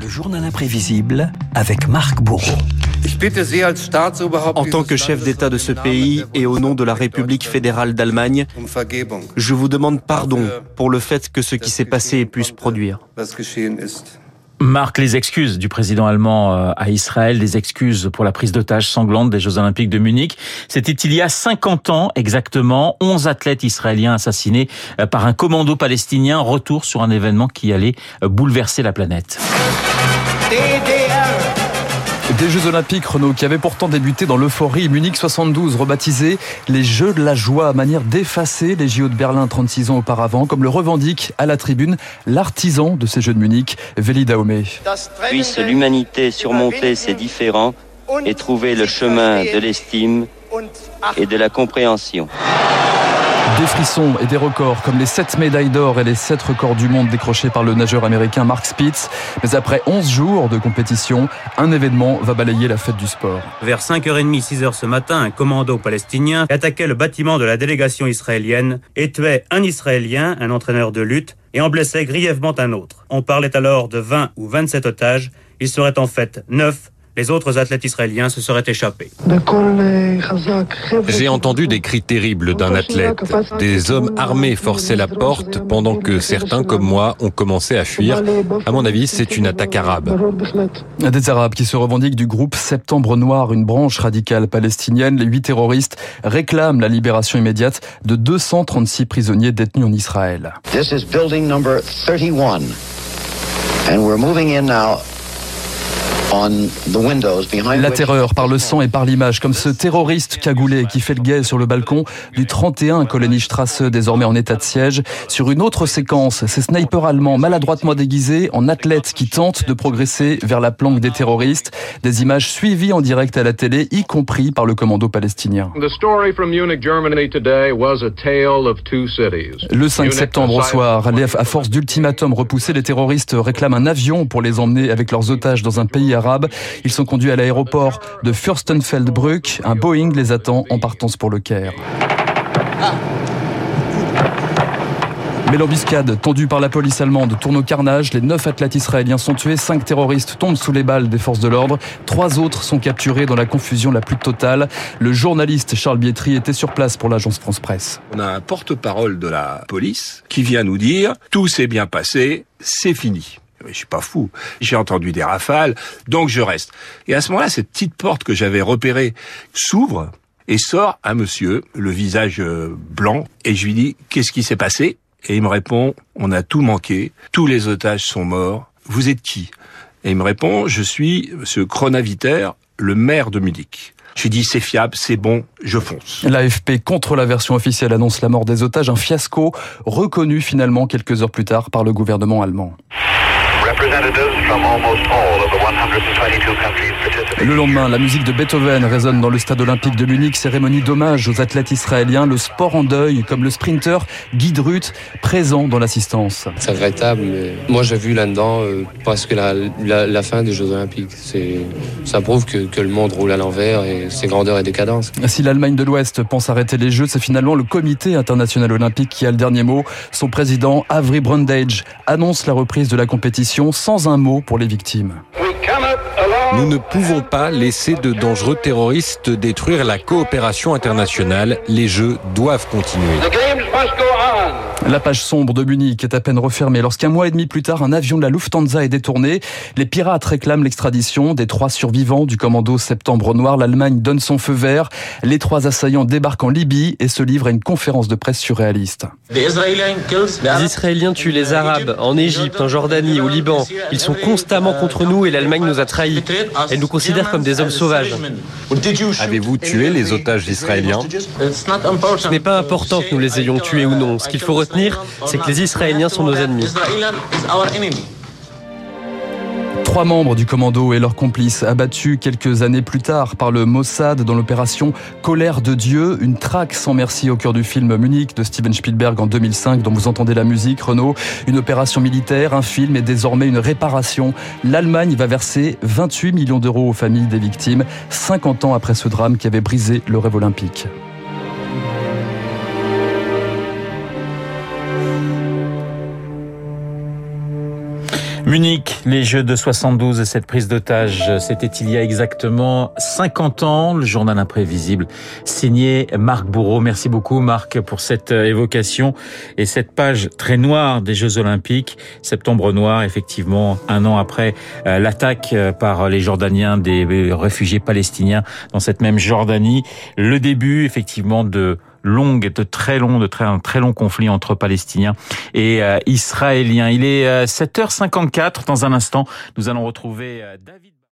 Le journal imprévisible avec Marc Bourreau. En tant que chef d'État de ce pays et au nom de la République fédérale d'Allemagne, je vous demande pardon pour le fait que ce qui s'est passé ait pu se produire. Marc, les excuses du président allemand euh, à Israël, des excuses pour la prise d'otage sanglante des Jeux Olympiques de Munich. C'était il y a 50 ans exactement, 11 athlètes israéliens assassinés euh, par un commando palestinien. Retour sur un événement qui allait euh, bouleverser la planète. Des Jeux Olympiques, Renault, qui avaient pourtant débuté dans l'euphorie, Munich 72, rebaptisé les Jeux de la joie, à manière d'effacer les JO de Berlin 36 ans auparavant, comme le revendique à la tribune l'artisan de ces Jeux de Munich, Veli Daomé. Puisse l'humanité surmonter ses différends et trouver le chemin de l'estime et de la compréhension. Des frissons et des records comme les 7 médailles d'or et les 7 records du monde décrochés par le nageur américain Mark Spitz. Mais après 11 jours de compétition, un événement va balayer la fête du sport. Vers 5h30, 6h ce matin, un commando palestinien attaquait le bâtiment de la délégation israélienne et tuait un Israélien, un entraîneur de lutte, et en blessait grièvement un autre. On parlait alors de 20 ou 27 otages. Il serait en fait 9 les autres athlètes israéliens se seraient échappés. J'ai entendu des cris terribles d'un athlète. Des hommes armés forçaient la porte pendant que certains, comme moi, ont commencé à fuir. À mon avis, c'est une attaque arabe. Des Arabes qui se revendiquent du groupe Septembre Noir, une branche radicale palestinienne. Les huit terroristes réclament la libération immédiate de 236 prisonniers détenus en Israël. This is building number 31. And we're moving in now la terreur par le sang et par l'image, comme ce terroriste cagoulé qui fait le guet sur le balcon du 31 Strasse, désormais en état de siège. Sur une autre séquence, ces snipers allemands maladroitement déguisés en athlètes qui tentent de progresser vers la planque des terroristes. Des images suivies en direct à la télé, y compris par le commando palestinien. Le 5 septembre au soir, à force d'ultimatums repoussés, les terroristes réclament un avion pour les emmener avec leurs otages dans un pays arabe. Ils sont conduits à l'aéroport de Fürstenfeldbruck. Un Boeing les attend en partance pour le Caire. Mais l'embuscade tendue par la police allemande tourne au carnage. Les neuf athlètes israéliens sont tués, cinq terroristes tombent sous les balles des forces de l'ordre. Trois autres sont capturés dans la confusion la plus totale. Le journaliste Charles Bietri était sur place pour l'agence France Presse. On a un porte-parole de la police qui vient nous dire tout s'est bien passé, c'est fini je suis pas fou. J'ai entendu des rafales, donc je reste. Et à ce moment-là, cette petite porte que j'avais repérée s'ouvre et sort un monsieur, le visage euh, blanc, et je lui dis, qu'est-ce qui s'est passé? Et il me répond, on a tout manqué, tous les otages sont morts, vous êtes qui? Et il me répond, je suis ce Cronaviter, le maire de Munich. Je lui dis c'est fiable, c'est bon, je fonce. L'AFP contre la version officielle annonce la mort des otages, un fiasco reconnu finalement quelques heures plus tard par le gouvernement allemand. representatives from almost all of the 100. Le lendemain, la musique de Beethoven résonne dans le stade olympique de Munich, cérémonie d'hommage aux athlètes israéliens, le sport en deuil, comme le sprinter Guy Drut, présent dans l'assistance. C'est regrettable, mais moi j'ai vu là-dedans euh, presque la, la, fin des Jeux olympiques. Ça prouve que, que, le monde roule à l'envers et c'est grandeur et décadence. Si l'Allemagne de l'Ouest pense arrêter les Jeux, c'est finalement le comité international olympique qui a le dernier mot. Son président, Avri Brundage, annonce la reprise de la compétition sans un mot pour les victimes. Nous ne pouvons pas laisser de dangereux terroristes détruire la coopération internationale. Les Jeux doivent continuer. La page sombre de Munich est à peine refermée lorsqu'un mois et demi plus tard, un avion de la Lufthansa est détourné. Les pirates réclament l'extradition des trois survivants du commando Septembre Noir. L'Allemagne donne son feu vert. Les trois assaillants débarquent en Libye et se livrent à une conférence de presse surréaliste. Les Israéliens tuent les Arabes en Égypte, en Jordanie, au Liban. Ils sont constamment contre nous et l'Allemagne nous a trahis. Elle nous considère comme des hommes sauvages. Avez-vous tué les otages israéliens? Ce n'est pas important que nous les ayons tués ou non. Ce qu'il faut c'est que les Israéliens sont nos ennemis. Trois membres du commando et leurs complices abattus quelques années plus tard par le Mossad dans l'opération Colère de Dieu, une traque sans merci au cœur du film Munich de Steven Spielberg en 2005 dont vous entendez la musique, Renault. Une opération militaire, un film et désormais une réparation. L'Allemagne va verser 28 millions d'euros aux familles des victimes, 50 ans après ce drame qui avait brisé le rêve olympique. Munich, les Jeux de 72 et cette prise d'otage, c'était il y a exactement 50 ans. Le journal imprévisible signé Marc Bourreau. Merci beaucoup Marc pour cette évocation et cette page très noire des Jeux Olympiques. Septembre noir, effectivement, un an après euh, l'attaque euh, par les Jordaniens des réfugiés palestiniens dans cette même Jordanie. Le début, effectivement, de longue, de très long, de très, un très long conflit entre Palestiniens et euh, Israéliens. Il est 7h54. Dans un instant, nous allons retrouver David.